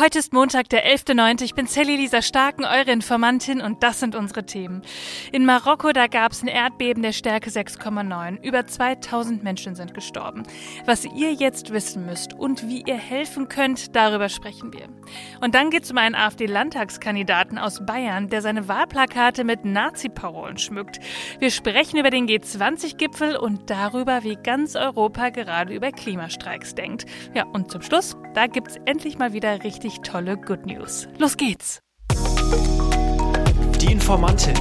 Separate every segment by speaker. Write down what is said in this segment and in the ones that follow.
Speaker 1: Heute ist Montag, der 11.9. Ich bin Sally Lisa Starken, eure Informantin und das sind unsere Themen. In Marokko, da gab es ein Erdbeben der Stärke 6,9. Über 2000 Menschen sind gestorben. Was ihr jetzt wissen müsst und wie ihr helfen könnt, darüber sprechen wir. Und dann geht es um einen AfD-Landtagskandidaten aus Bayern, der seine Wahlplakate mit Nazi-Parolen schmückt. Wir sprechen über den G20-Gipfel und darüber, wie ganz Europa gerade über Klimastreiks denkt. Ja, und zum Schluss, da gibt es endlich mal wieder richtig richtig tolle Good News. Los geht's!
Speaker 2: Die Informantin.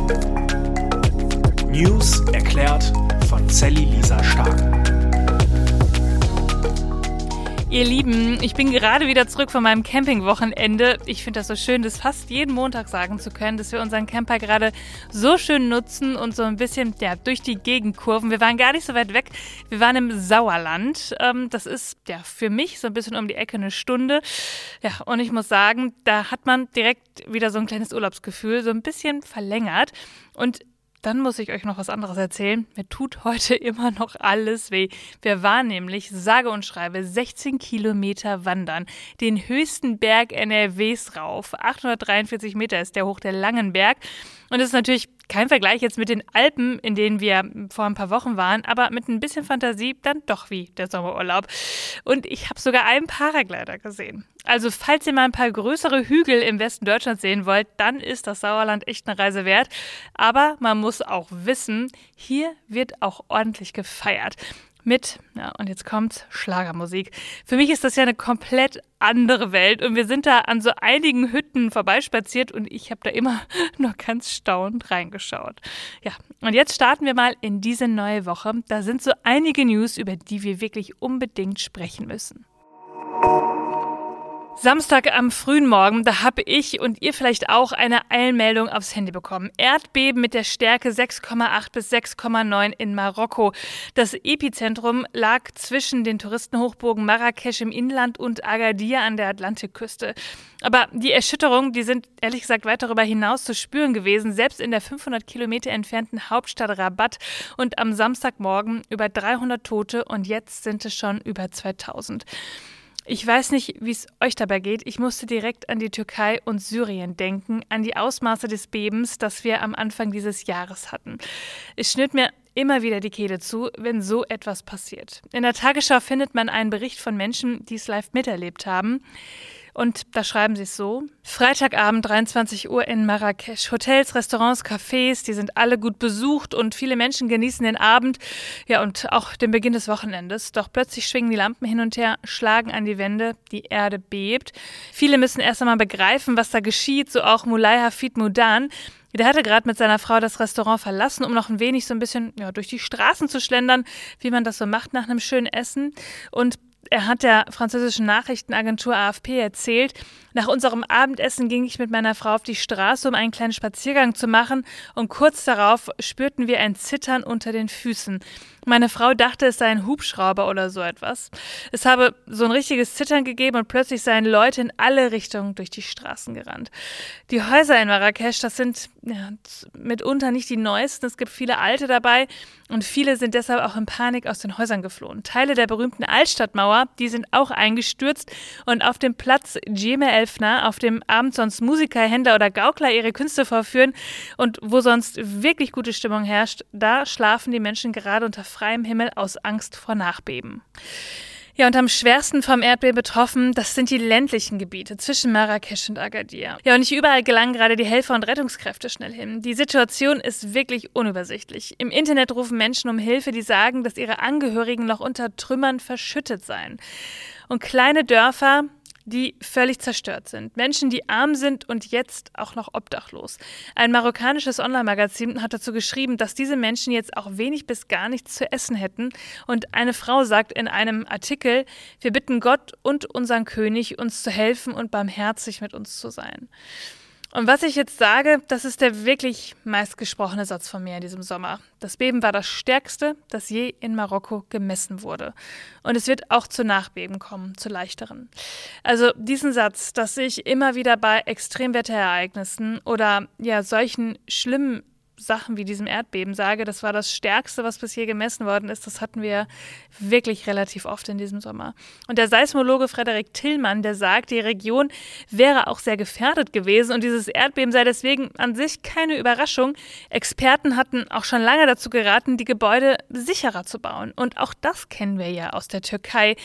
Speaker 2: News erklärt von Sally Lisa Stark.
Speaker 1: Ihr Lieben, ich bin gerade wieder zurück von meinem Campingwochenende. Ich finde das so schön, das fast jeden Montag sagen zu können, dass wir unseren Camper gerade so schön nutzen und so ein bisschen ja, durch die Gegend kurven. Wir waren gar nicht so weit weg. Wir waren im Sauerland. Ähm, das ist ja für mich so ein bisschen um die Ecke eine Stunde. Ja, und ich muss sagen, da hat man direkt wieder so ein kleines Urlaubsgefühl, so ein bisschen verlängert. Und dann muss ich euch noch was anderes erzählen. Mir tut heute immer noch alles weh. Wir waren nämlich, sage und schreibe, 16 Kilometer wandern. Den höchsten Berg NRWs rauf. 843 Meter ist der hoch, der Langenberg. Und das ist natürlich kein Vergleich jetzt mit den Alpen, in denen wir vor ein paar Wochen waren, aber mit ein bisschen Fantasie dann doch wie der Sommerurlaub. Und ich habe sogar einen Paraglider gesehen. Also falls ihr mal ein paar größere Hügel im Westen Deutschlands sehen wollt, dann ist das Sauerland echt eine Reise wert. Aber man muss auch wissen, hier wird auch ordentlich gefeiert mit, ja, und jetzt kommt Schlagermusik. Für mich ist das ja eine komplett andere Welt und wir sind da an so einigen Hütten vorbeispaziert und ich habe da immer nur ganz staunend reingeschaut. Ja, und jetzt starten wir mal in diese neue Woche. Da sind so einige News, über die wir wirklich unbedingt sprechen müssen. Samstag am frühen Morgen, da habe ich und ihr vielleicht auch eine Eilmeldung aufs Handy bekommen. Erdbeben mit der Stärke 6,8 bis 6,9 in Marokko. Das Epizentrum lag zwischen den Touristenhochburgen Marrakesch im Inland und Agadir an der Atlantikküste. Aber die Erschütterungen, die sind ehrlich gesagt weit darüber hinaus zu spüren gewesen, selbst in der 500 Kilometer entfernten Hauptstadt Rabat. Und am Samstagmorgen über 300 Tote und jetzt sind es schon über 2000. Ich weiß nicht, wie es euch dabei geht. Ich musste direkt an die Türkei und Syrien denken, an die Ausmaße des Bebens, das wir am Anfang dieses Jahres hatten. Es schnitt mir immer wieder die Kehle zu, wenn so etwas passiert. In der Tagesschau findet man einen Bericht von Menschen, die es live miterlebt haben. Und da schreiben sie es so. Freitagabend, 23 Uhr in Marrakesch. Hotels, Restaurants, Cafés, die sind alle gut besucht und viele Menschen genießen den Abend, ja, und auch den Beginn des Wochenendes. Doch plötzlich schwingen die Lampen hin und her, schlagen an die Wände, die Erde bebt. Viele müssen erst einmal begreifen, was da geschieht, so auch Mulay Hafid Mudan. Der hatte gerade mit seiner Frau das Restaurant verlassen, um noch ein wenig so ein bisschen ja, durch die Straßen zu schlendern, wie man das so macht nach einem schönen Essen. Und er hat der französischen Nachrichtenagentur AFP erzählt, nach unserem Abendessen ging ich mit meiner Frau auf die Straße, um einen kleinen Spaziergang zu machen, und kurz darauf spürten wir ein Zittern unter den Füßen. Meine Frau dachte, es sei ein Hubschrauber oder so etwas. Es habe so ein richtiges Zittern gegeben und plötzlich seien Leute in alle Richtungen durch die Straßen gerannt. Die Häuser in Marrakesch, das sind ja, mitunter nicht die neuesten. Es gibt viele alte dabei und viele sind deshalb auch in Panik aus den Häusern geflohen. Teile der berühmten Altstadtmauer, die sind auch eingestürzt und auf dem Platz Djemel Elfner, auf dem Abend sonst Musiker, Händler oder Gaukler ihre Künste vorführen und wo sonst wirklich gute Stimmung herrscht, da schlafen die Menschen gerade unter freiem Himmel aus Angst vor Nachbeben. Ja, und am schwersten vom Erdbeben betroffen, das sind die ländlichen Gebiete zwischen Marrakesch und Agadir. Ja, und nicht überall gelangen gerade die Helfer und Rettungskräfte schnell hin. Die Situation ist wirklich unübersichtlich. Im Internet rufen Menschen um Hilfe, die sagen, dass ihre Angehörigen noch unter Trümmern verschüttet seien. Und kleine Dörfer, die völlig zerstört sind. Menschen, die arm sind und jetzt auch noch obdachlos. Ein marokkanisches Online-Magazin hat dazu geschrieben, dass diese Menschen jetzt auch wenig bis gar nichts zu essen hätten. Und eine Frau sagt in einem Artikel, wir bitten Gott und unseren König, uns zu helfen und barmherzig mit uns zu sein. Und was ich jetzt sage, das ist der wirklich meistgesprochene Satz von mir in diesem Sommer. Das Beben war das stärkste, das je in Marokko gemessen wurde. Und es wird auch zu Nachbeben kommen, zu leichteren. Also diesen Satz, dass ich immer wieder bei Extremwetterereignissen oder ja solchen schlimmen Sachen wie diesem Erdbeben sage, das war das Stärkste, was bisher gemessen worden ist. Das hatten wir wirklich relativ oft in diesem Sommer. Und der Seismologe Frederik Tillmann, der sagt, die Region wäre auch sehr gefährdet gewesen und dieses Erdbeben sei deswegen an sich keine Überraschung. Experten hatten auch schon lange dazu geraten, die Gebäude sicherer zu bauen. Und auch das kennen wir ja aus der Türkei.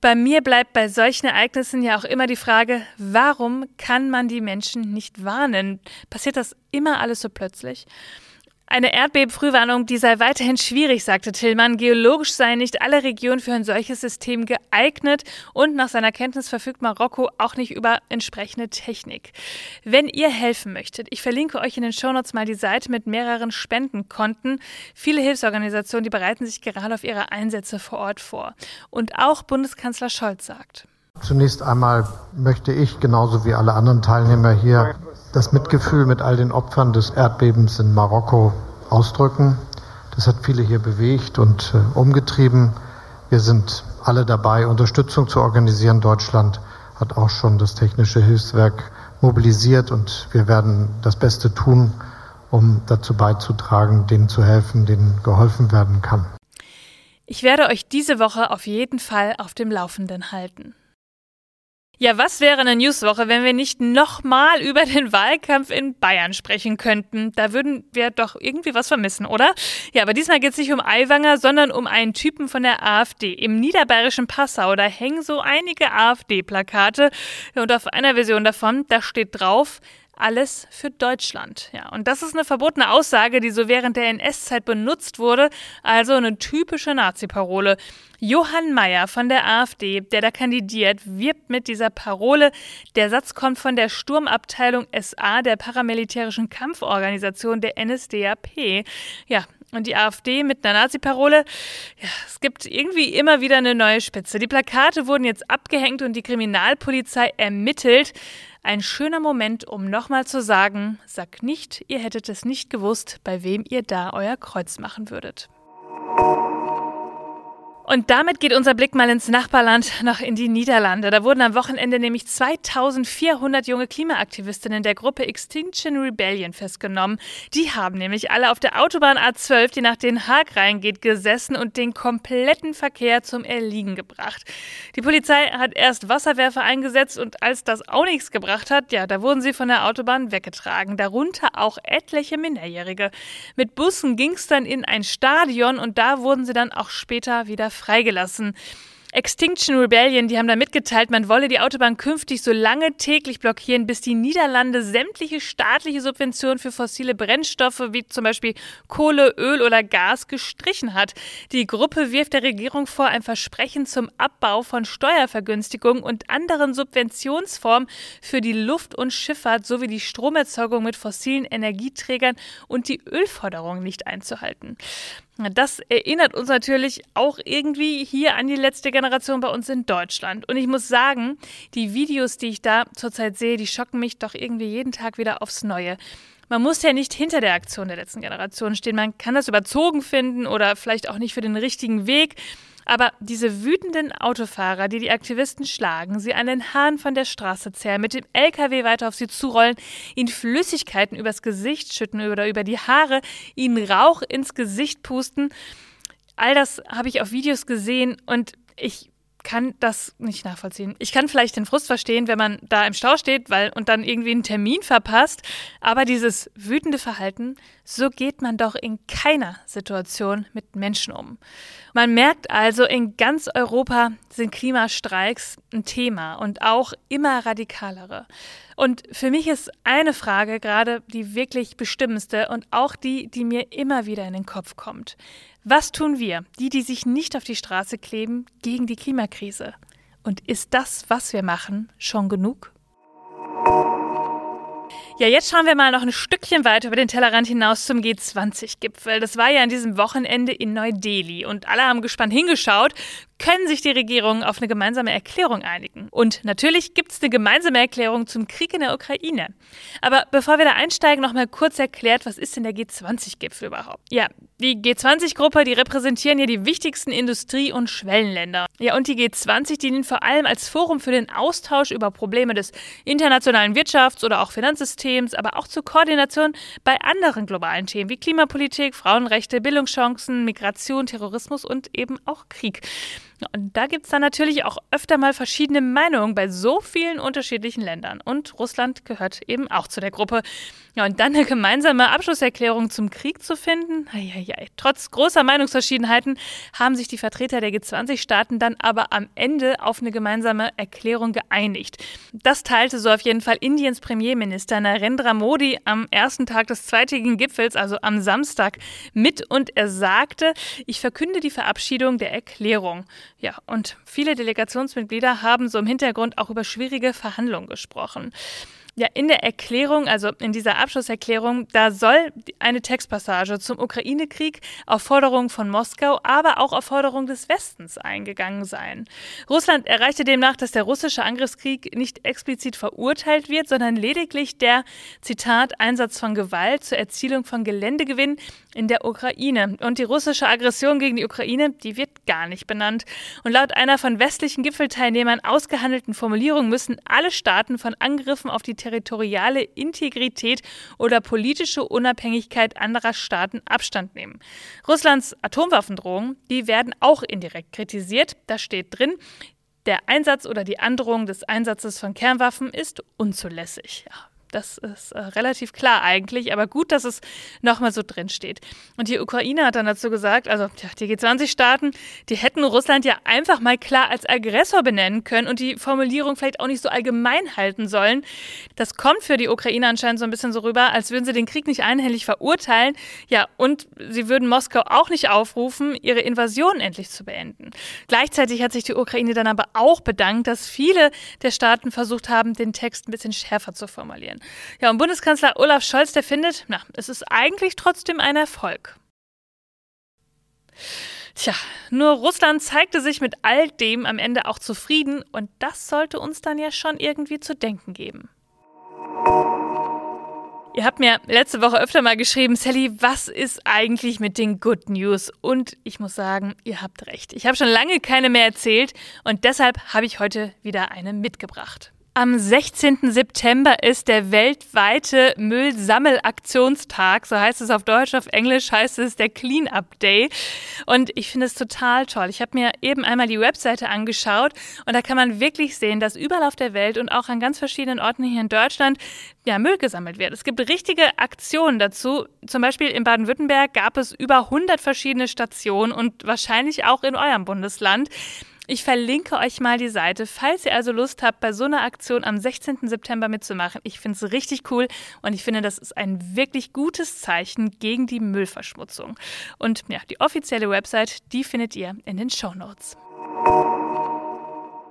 Speaker 1: Bei mir bleibt bei solchen Ereignissen ja auch immer die Frage, warum kann man die Menschen nicht warnen? Passiert das immer alles so plötzlich? Eine Erdbebenfrühwarnung, die sei weiterhin schwierig, sagte Tillmann. Geologisch seien nicht alle Regionen für ein solches System geeignet und nach seiner Kenntnis verfügt Marokko auch nicht über entsprechende Technik. Wenn ihr helfen möchtet, ich verlinke euch in den Shownotes mal die Seite mit mehreren Spendenkonten. Viele Hilfsorganisationen, die bereiten sich gerade auf ihre Einsätze vor Ort vor. Und auch Bundeskanzler Scholz sagt.
Speaker 3: Zunächst einmal möchte ich, genauso wie alle anderen Teilnehmer hier, das Mitgefühl mit all den Opfern des Erdbebens in Marokko ausdrücken. Das hat viele hier bewegt und äh, umgetrieben. Wir sind alle dabei, Unterstützung zu organisieren. Deutschland hat auch schon das technische Hilfswerk mobilisiert und wir werden das Beste tun, um dazu beizutragen, denen zu helfen, denen geholfen werden kann.
Speaker 1: Ich werde euch diese Woche auf jeden Fall auf dem Laufenden halten. Ja, was wäre eine Newswoche, wenn wir nicht nochmal über den Wahlkampf in Bayern sprechen könnten? Da würden wir doch irgendwie was vermissen, oder? Ja, aber diesmal geht es nicht um Aiwanger, sondern um einen Typen von der AfD. Im niederbayerischen Passau, da hängen so einige AfD-Plakate und auf einer Version davon, da steht drauf, alles für Deutschland. Ja, und das ist eine verbotene Aussage, die so während der NS-Zeit benutzt wurde, also eine typische Nazi-Parole. Johann Mayer von der AfD, der da kandidiert, wirbt mit dieser Parole. Der Satz kommt von der Sturmabteilung SA der paramilitärischen Kampforganisation der NSDAP. Ja, und die AfD mit einer Nazi-Parole. Ja, es gibt irgendwie immer wieder eine neue Spitze. Die Plakate wurden jetzt abgehängt und die Kriminalpolizei ermittelt. Ein schöner Moment, um nochmal zu sagen, sagt nicht, ihr hättet es nicht gewusst, bei wem ihr da euer Kreuz machen würdet. Und damit geht unser Blick mal ins Nachbarland, noch in die Niederlande. Da wurden am Wochenende nämlich 2400 junge Klimaaktivistinnen der Gruppe Extinction Rebellion festgenommen. Die haben nämlich alle auf der Autobahn A12, die nach Den Haag reingeht, gesessen und den kompletten Verkehr zum Erliegen gebracht. Die Polizei hat erst Wasserwerfer eingesetzt und als das auch nichts gebracht hat, ja, da wurden sie von der Autobahn weggetragen. Darunter auch etliche Minderjährige. Mit Bussen ging es dann in ein Stadion und da wurden sie dann auch später wieder freigelassen. Extinction Rebellion, die haben da mitgeteilt, man wolle die Autobahn künftig so lange täglich blockieren, bis die Niederlande sämtliche staatliche Subventionen für fossile Brennstoffe wie zum Beispiel Kohle, Öl oder Gas gestrichen hat. Die Gruppe wirft der Regierung vor, ein Versprechen zum Abbau von Steuervergünstigungen und anderen Subventionsformen für die Luft- und Schifffahrt sowie die Stromerzeugung mit fossilen Energieträgern und die Ölförderung nicht einzuhalten. Das erinnert uns natürlich auch irgendwie hier an die letzte Generation bei uns in Deutschland. Und ich muss sagen, die Videos, die ich da zurzeit sehe, die schocken mich doch irgendwie jeden Tag wieder aufs Neue. Man muss ja nicht hinter der Aktion der letzten Generation stehen. Man kann das überzogen finden oder vielleicht auch nicht für den richtigen Weg. Aber diese wütenden Autofahrer, die die Aktivisten schlagen, sie an den Haaren von der Straße zerren, mit dem LKW weiter auf sie zurollen, ihnen Flüssigkeiten übers Gesicht schütten oder über die Haare, ihnen Rauch ins Gesicht pusten, all das habe ich auf Videos gesehen und ich kann das nicht nachvollziehen. Ich kann vielleicht den Frust verstehen, wenn man da im Stau steht, weil und dann irgendwie einen Termin verpasst, aber dieses wütende Verhalten, so geht man doch in keiner Situation mit Menschen um. Man merkt also, in ganz Europa sind Klimastreiks ein Thema und auch immer radikalere. Und für mich ist eine Frage gerade die wirklich bestimmendste und auch die, die mir immer wieder in den Kopf kommt. Was tun wir, die, die sich nicht auf die Straße kleben, gegen die Klimakrise? Und ist das, was wir machen, schon genug? Ja, jetzt schauen wir mal noch ein Stückchen weiter über den Tellerrand hinaus zum G20-Gipfel. Das war ja an diesem Wochenende in Neu-Delhi und alle haben gespannt hingeschaut. Können sich die Regierungen auf eine gemeinsame Erklärung einigen. Und natürlich gibt es eine gemeinsame Erklärung zum Krieg in der Ukraine. Aber bevor wir da einsteigen, noch mal kurz erklärt, was ist denn der G20-Gipfel überhaupt? Ja, die G20-Gruppe, die repräsentieren ja die wichtigsten Industrie- und Schwellenländer. Ja, und die G20 dienen vor allem als Forum für den Austausch über Probleme des internationalen Wirtschafts- oder auch Finanzsystems, aber auch zur Koordination bei anderen globalen Themen wie Klimapolitik, Frauenrechte, Bildungschancen, Migration, Terrorismus und eben auch Krieg. Und da gibt es dann natürlich auch öfter mal verschiedene Meinungen bei so vielen unterschiedlichen Ländern. Und Russland gehört eben auch zu der Gruppe. Ja, und dann eine gemeinsame Abschlusserklärung zum Krieg zu finden, ja, trotz großer Meinungsverschiedenheiten haben sich die Vertreter der G20-Staaten dann aber am Ende auf eine gemeinsame Erklärung geeinigt. Das teilte so auf jeden Fall Indiens Premierminister Narendra Modi am ersten Tag des zweitägigen Gipfels, also am Samstag, mit und er sagte, ich verkünde die Verabschiedung der Erklärung. Ja, und viele Delegationsmitglieder haben so im Hintergrund auch über schwierige Verhandlungen gesprochen. Ja, in der Erklärung, also in dieser Abschlusserklärung, da soll eine Textpassage zum Ukraine-Krieg auf Forderung von Moskau, aber auch auf Forderung des Westens eingegangen sein. Russland erreichte demnach, dass der russische Angriffskrieg nicht explizit verurteilt wird, sondern lediglich der, Zitat, Einsatz von Gewalt zur Erzielung von Geländegewinn in der Ukraine. Und die russische Aggression gegen die Ukraine, die wird gar nicht benannt. Und laut einer von westlichen Gipfelteilnehmern ausgehandelten Formulierung müssen alle Staaten von Angriffen auf die territoriale Integrität oder politische Unabhängigkeit anderer Staaten Abstand nehmen. Russlands Atomwaffendrohungen, die werden auch indirekt kritisiert. Da steht drin, der Einsatz oder die Androhung des Einsatzes von Kernwaffen ist unzulässig. Das ist äh, relativ klar eigentlich, aber gut, dass es nochmal so drin steht. Und die Ukraine hat dann dazu gesagt, also ja, die G20-Staaten, die hätten Russland ja einfach mal klar als Aggressor benennen können und die Formulierung vielleicht auch nicht so allgemein halten sollen. Das kommt für die Ukraine anscheinend so ein bisschen so rüber, als würden sie den Krieg nicht einhellig verurteilen. Ja, und sie würden Moskau auch nicht aufrufen, ihre Invasion endlich zu beenden. Gleichzeitig hat sich die Ukraine dann aber auch bedankt, dass viele der Staaten versucht haben, den Text ein bisschen schärfer zu formulieren. Ja, und Bundeskanzler Olaf Scholz, der findet, na, es ist eigentlich trotzdem ein Erfolg. Tja, nur Russland zeigte sich mit all dem am Ende auch zufrieden und das sollte uns dann ja schon irgendwie zu denken geben. Ihr habt mir letzte Woche öfter mal geschrieben, Sally, was ist eigentlich mit den Good News? Und ich muss sagen, ihr habt recht. Ich habe schon lange keine mehr erzählt und deshalb habe ich heute wieder eine mitgebracht. Am 16. September ist der weltweite Müllsammelaktionstag, so heißt es auf Deutsch, auf Englisch heißt es der Cleanup Day. Und ich finde es total toll. Ich habe mir eben einmal die Webseite angeschaut und da kann man wirklich sehen, dass überall auf der Welt und auch an ganz verschiedenen Orten hier in Deutschland ja, Müll gesammelt wird. Es gibt richtige Aktionen dazu. Zum Beispiel in Baden-Württemberg gab es über 100 verschiedene Stationen und wahrscheinlich auch in eurem Bundesland. Ich verlinke euch mal die Seite, falls ihr also Lust habt, bei so einer Aktion am 16. September mitzumachen. Ich finde es richtig cool und ich finde, das ist ein wirklich gutes Zeichen gegen die Müllverschmutzung. Und ja, die offizielle Website, die findet ihr in den Show Notes.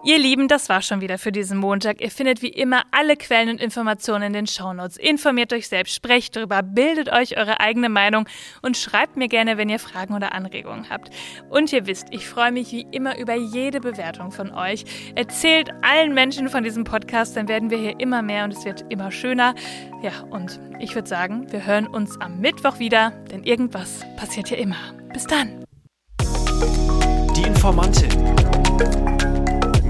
Speaker 1: Ihr Lieben, das war schon wieder für diesen Montag. Ihr findet wie immer alle Quellen und Informationen in den Shownotes. Informiert euch selbst, sprecht darüber, bildet euch eure eigene Meinung und schreibt mir gerne, wenn ihr Fragen oder Anregungen habt. Und ihr wisst, ich freue mich wie immer über jede Bewertung von euch. Erzählt allen Menschen von diesem Podcast, dann werden wir hier immer mehr und es wird immer schöner. Ja, und ich würde sagen, wir hören uns am Mittwoch wieder, denn irgendwas passiert hier immer. Bis dann.
Speaker 2: Die Informantin.